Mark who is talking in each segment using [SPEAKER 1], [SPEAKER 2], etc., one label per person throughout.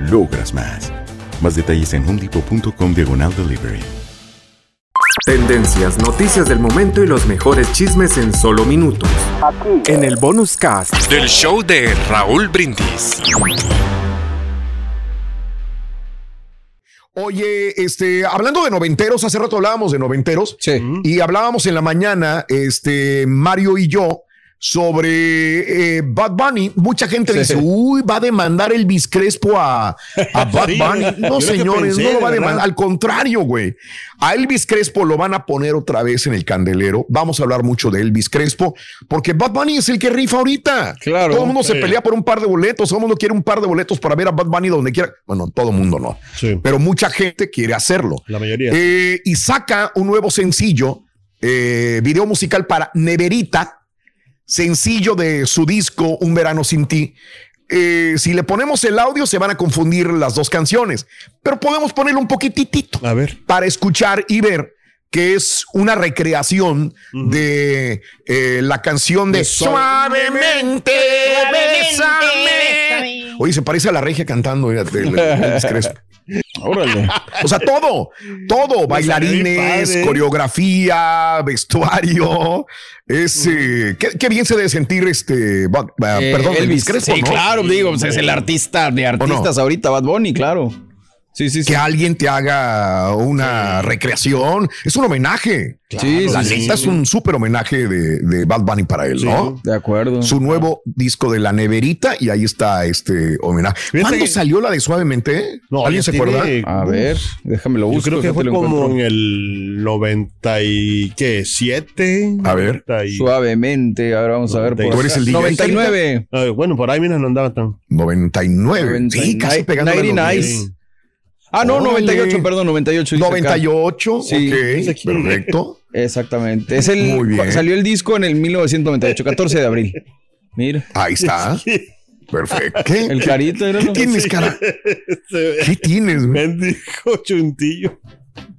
[SPEAKER 1] logras más. Más detalles en homedepot.com diagonal delivery.
[SPEAKER 2] Tendencias, noticias del momento y los mejores chismes en solo minutos. En el bonus cast
[SPEAKER 3] del show de Raúl Brindis.
[SPEAKER 4] Oye, este, hablando de noventeros, hace rato hablábamos de noventeros y hablábamos en la mañana, este, Mario y yo, sobre eh, Bad Bunny. Mucha gente dice, uy, va a demandar el Crespo a, a Bad Bunny. No, señores, no lo va a demandar. Al contrario, güey. A Elvis Crespo lo van a poner otra vez en el candelero. Vamos a hablar mucho de Elvis Crespo, porque Bad Bunny es el que rifa ahorita. Claro. Todo el mundo se pelea por un par de boletos. Todo el mundo quiere un par de boletos para ver a Bad Bunny donde quiera. Bueno, todo el mundo no. Pero mucha gente quiere hacerlo.
[SPEAKER 5] La mayoría.
[SPEAKER 4] Eh, y saca un nuevo sencillo, eh, video musical para Neverita sencillo de su disco Un verano sin ti. Eh, si le ponemos el audio se van a confundir las dos canciones, pero podemos ponerle un poquitito
[SPEAKER 5] a ver.
[SPEAKER 4] para escuchar y ver que es una recreación de eh, la canción de, Suavemente, Bésame. Oye, se parece a la regia cantando. el,
[SPEAKER 5] Órale.
[SPEAKER 4] O sea, todo, todo, bailarines, coreografía, vestuario. Es, eh, qué, bien se debe sentir este, eh, perdón,
[SPEAKER 6] Elvis Crespo, Sí, claro, digo, pues, es el artista de artistas ahorita, Bad Bunny, claro.
[SPEAKER 4] Sí, sí, Que alguien te haga una recreación. Es un homenaje. sí, la neta es un súper homenaje de, Bad Bunny para él, ¿no?
[SPEAKER 6] De acuerdo.
[SPEAKER 4] Su nuevo disco de La Neverita y ahí está este homenaje. ¿Cuándo salió la de Suavemente? ¿Alguien se acuerda?
[SPEAKER 6] A ver, déjame lo buscar.
[SPEAKER 5] Yo creo que fue como en el 97.
[SPEAKER 4] A ver.
[SPEAKER 6] Suavemente. Ahora vamos a ver.
[SPEAKER 4] Por ¿Tú eres el
[SPEAKER 6] 99.
[SPEAKER 5] bueno, por ahí mira, no andaba tan.
[SPEAKER 4] 99. Sí, casi pegando.
[SPEAKER 6] 99. Ah, no, 98, perdón, 98.
[SPEAKER 4] 98, sí. ok, perfecto.
[SPEAKER 6] Exactamente. Es el, Muy bien. Salió el disco en el 1998, 14 de abril. Mira.
[SPEAKER 4] Ahí está. Perfecto. ¿Qué?
[SPEAKER 6] El carito era
[SPEAKER 4] ¿Qué tienes, cara? ¿Qué tienes,
[SPEAKER 5] güey? dijo chuntillo.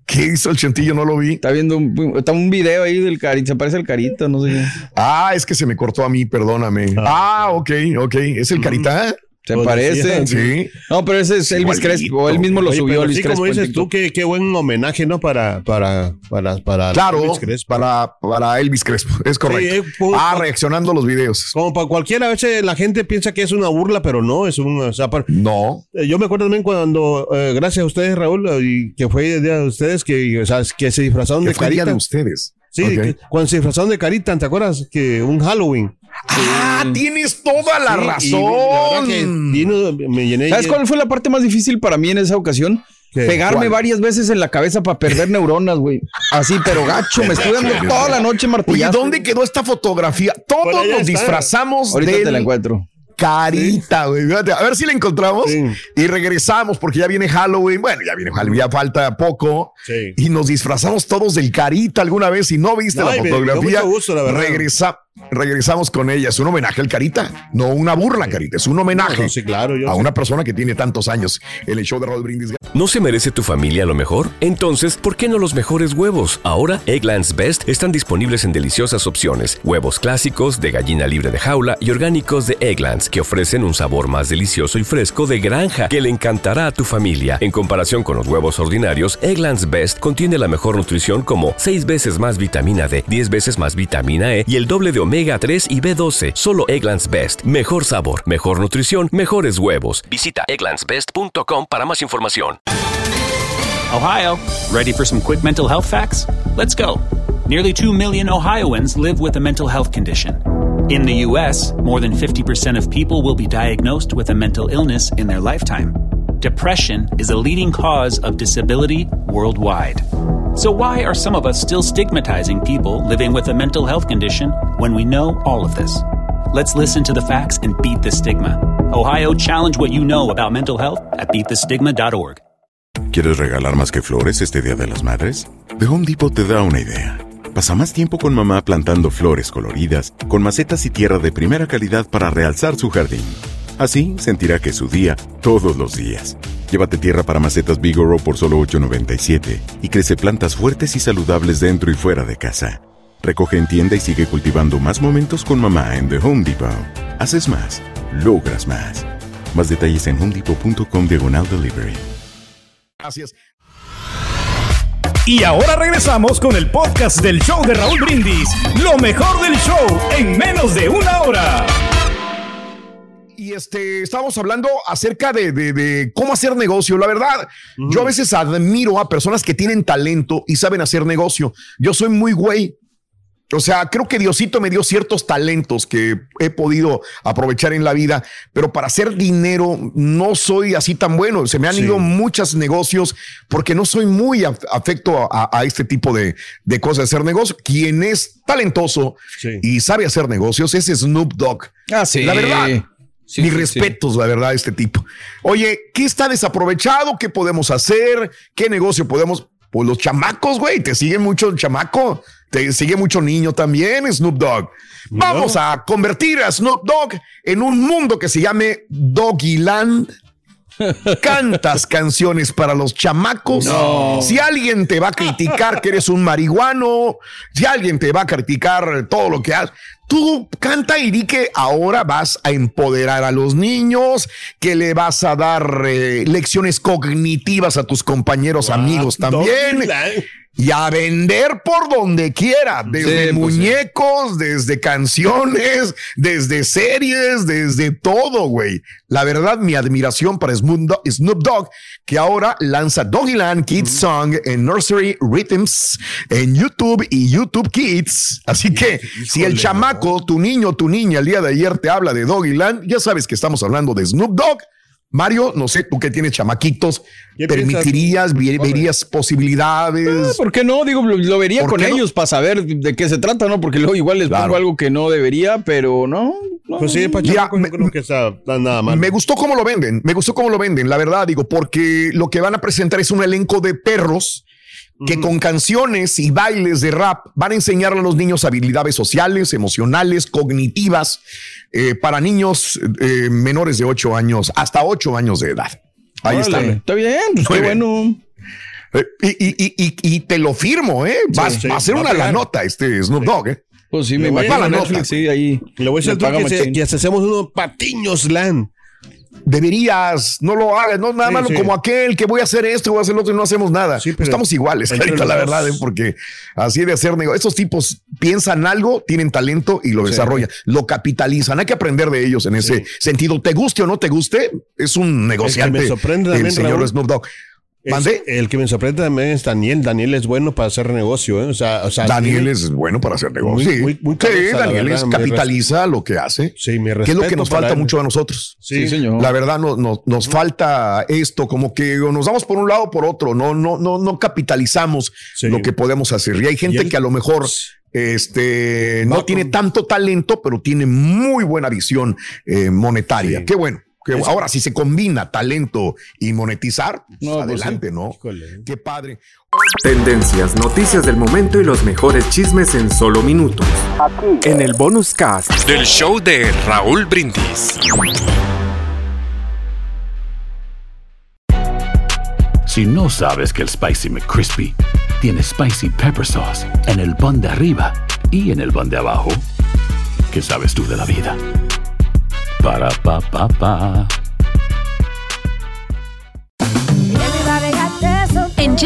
[SPEAKER 4] ¿Qué hizo el chuntillo? No lo vi.
[SPEAKER 6] Está viendo un, está un video ahí del carito. Se parece al carito, no sé.
[SPEAKER 4] Ah, es que se me cortó a mí, perdóname. Ah, ah ok, ok. ¿Es el carita?
[SPEAKER 6] ¿Te parece?
[SPEAKER 4] Sí.
[SPEAKER 6] No, pero ese es Elvis Crespo. Él mismo lo subió.
[SPEAKER 5] Elvis Crespo como dices tú, qué, qué, buen homenaje, ¿no? Para, para, para, para
[SPEAKER 4] claro, Elvis Crespo. Para, para Elvis Crespo. Es correcto. Sí, pues, ah, reaccionando a los videos.
[SPEAKER 5] Como para cualquiera, a veces la gente piensa que es una burla, pero no, es un. O sea,
[SPEAKER 4] no.
[SPEAKER 5] Eh, yo me acuerdo también cuando, eh, gracias a ustedes, Raúl, y que fue el día de ustedes, que, o sea, que se disfrazaron de carita.
[SPEAKER 4] de ustedes.
[SPEAKER 5] Sí, cuando se disfrazaron de carita, ¿te acuerdas? Que un Halloween.
[SPEAKER 4] Ah, tienes toda la razón.
[SPEAKER 6] ¿Sabes cuál fue la parte más difícil para mí en esa ocasión? Pegarme varias veces en la cabeza para perder neuronas, güey. Así, pero gacho, me estoy dando toda la noche martillando.
[SPEAKER 4] Oye, ¿dónde quedó esta fotografía? Todos nos disfrazamos
[SPEAKER 6] Ahorita te la encuentro.
[SPEAKER 4] Carita, güey. A ver si la encontramos y regresamos porque ya viene Halloween. Bueno, ya viene Halloween, ya falta poco. Y nos disfrazamos todos del Carita alguna vez. Si no viste la fotografía,
[SPEAKER 5] regresa
[SPEAKER 4] regresamos con ella. Es un homenaje al Carita, no una burla, Carita. Es un homenaje a una persona que tiene tantos años en el show de Raúl Brindis.
[SPEAKER 7] ¿No se merece tu familia lo mejor? Entonces, ¿por qué no los mejores huevos? Ahora, Egglands Best están disponibles en deliciosas opciones. Huevos clásicos, de gallina libre de jaula y orgánicos de Egglands, que ofrecen un sabor más delicioso y fresco de granja que le encantará a tu familia. En comparación con los huevos ordinarios, Egglands Best contiene la mejor nutrición como 6 veces más vitamina D, 10 veces más vitamina E y el doble de omega 3 y B12. Solo Egglands Best. Mejor sabor, mejor nutrición, mejores huevos. Visita egglandsbest.com para más información.
[SPEAKER 8] Ohio, ready for some quick mental health facts? Let's go. Nearly 2 million Ohioans live with a mental health condition. In the U.S., more than 50% of people will be diagnosed with a mental illness in their lifetime. Depression is a leading cause of disability worldwide. So, why are some of us still stigmatizing people living with a mental health condition when we know all of this? Let's listen to the facts and beat the stigma. Ohio, challenge what you know about mental health at beatthestigma.org.
[SPEAKER 1] ¿Quieres regalar más que flores este Día de las Madres? The Home Depot te da una idea. Pasa más tiempo con mamá plantando flores coloridas, con macetas y tierra de primera calidad para realzar su jardín. Así sentirá que es su día todos los días. Llévate tierra para macetas Bigoro por solo $8.97 y crece plantas fuertes y saludables dentro y fuera de casa. Recoge en tienda y sigue cultivando más momentos con mamá en The Home Depot. Haces más, logras más. Más detalles en homedepot.com diagonal delivery.
[SPEAKER 4] Gracias.
[SPEAKER 9] Y ahora regresamos con el podcast del show de Raúl Brindis. Lo mejor del show en menos de una hora.
[SPEAKER 4] Y este, estamos hablando acerca de, de, cómo hacer negocio. La verdad, yo a veces admiro a personas que tienen talento y saben hacer negocio. Yo soy muy güey o sea, creo que Diosito me dio ciertos talentos que he podido aprovechar en la vida, pero para hacer dinero no soy así tan bueno. Se me han ido muchos negocios porque no soy muy afecto a, este tipo de, cosas de hacer negocio. Quien es talentoso y sabe hacer negocios es Snoop Dogg.
[SPEAKER 6] Ah, sí.
[SPEAKER 4] La verdad. Mis respetos, la verdad, a este tipo. Oye, ¿qué está desaprovechado? ¿Qué podemos hacer? ¿Qué negocio podemos? Pues los chamacos, güey, te sigue mucho el chamaco. Te sigue mucho niño también, Snoop Dogg. Vamos a convertir a Snoop Dogg en un mundo que se llame Doggyland. Cantas canciones para los chamacos. Si alguien te va a criticar que eres un marihuano, si alguien te va a criticar todo lo que haces, tú canta y di que ahora vas a empoderar a los niños, que le vas a dar eh, lecciones cognitivas a tus compañeros amigos también. y a vender por donde quiera, desde pues muñecos, desde canciones, desde series, desde todo, güey. La verdad, mi admiración para Snoop Dogg, que ahora lanza Doggyland Kids Song en Nursery Rhythms en YouTube y YouTube Kids. Así que si el chamaco, tu niño, tu niña, el día de ayer te habla de Doggyland, ya sabes que estamos hablando de Snoop Dogg Mario, no sé, tú que tienes chamaquitos, ¿permitirías, verías posibilidades?
[SPEAKER 6] Ah, ¿Por qué no? Digo, lo, vería con ellos para saber de qué se trata, ¿no? Porque luego igual les pongo algo que no debería, pero no.
[SPEAKER 5] Pues sí, Pachaco, me, creo que está nada mal.
[SPEAKER 4] Me gustó cómo lo venden, me gustó cómo lo venden, la verdad, digo, porque lo que van a presentar es un elenco de perros que con canciones y bailes de rap van a enseñar a los niños habilidades sociales, emocionales, cognitivas, eh, para niños eh, menores de 8 años, hasta 8 años de edad.
[SPEAKER 6] Ahí está. Está bien, pues qué bueno.
[SPEAKER 4] Eh, y, te lo firmo, ¿eh? Va, a ser una la nota este Snoop Dogg, ¿eh?
[SPEAKER 6] Pues sí, me imagino. La Netflix, sí, ahí.
[SPEAKER 5] Le voy a decir que, hacemos unos patiños land
[SPEAKER 4] deberías, no lo hagas, no nada malo como aquel que voy a hacer esto, voy a hacer lo otro y no hacemos nada. Estamos iguales, la verdad, ¿eh? porque así de hacer negocio. Estos tipos piensan algo, tienen talento y lo desarrollan, lo capitalizan. Hay que aprender de ellos en ese sentido. Te guste o no te guste, es un negociante.
[SPEAKER 5] el señor Snoop Dogg el que me sorprende también es Daniel. Daniel es bueno para hacer negocio. ¿eh? O sea, o sea,
[SPEAKER 4] Daniel es bueno para hacer negocio. sí, Daniel capitaliza lo que hace.
[SPEAKER 5] Sí, mi
[SPEAKER 4] Que es lo que nos falta mucho a nosotros.
[SPEAKER 5] Sí, señor.
[SPEAKER 4] La verdad, no, nos falta esto, como que nos vamos por un lado o por otro. No, no, no, no capitalizamos lo que podemos hacer. Y hay gente que a lo mejor este no tiene tanto talento, pero tiene muy buena visión eh, monetaria. Qué bueno. Ahora, si se combina talento y monetizar, pues,
[SPEAKER 6] No, pues
[SPEAKER 4] adelante,
[SPEAKER 6] sí.
[SPEAKER 4] ¿no?
[SPEAKER 5] Híjole.
[SPEAKER 4] Qué padre.
[SPEAKER 2] Tendencias, noticias del momento y los mejores chismes en solo minutos. En el bonus cast.
[SPEAKER 3] Del show de Raúl Brindis.
[SPEAKER 10] Si no sabes que el Spicy McCrispy tiene Spicy Pepper Sauce en el pan de arriba y en el pan de abajo, ¿qué sabes tú de la vida? Para,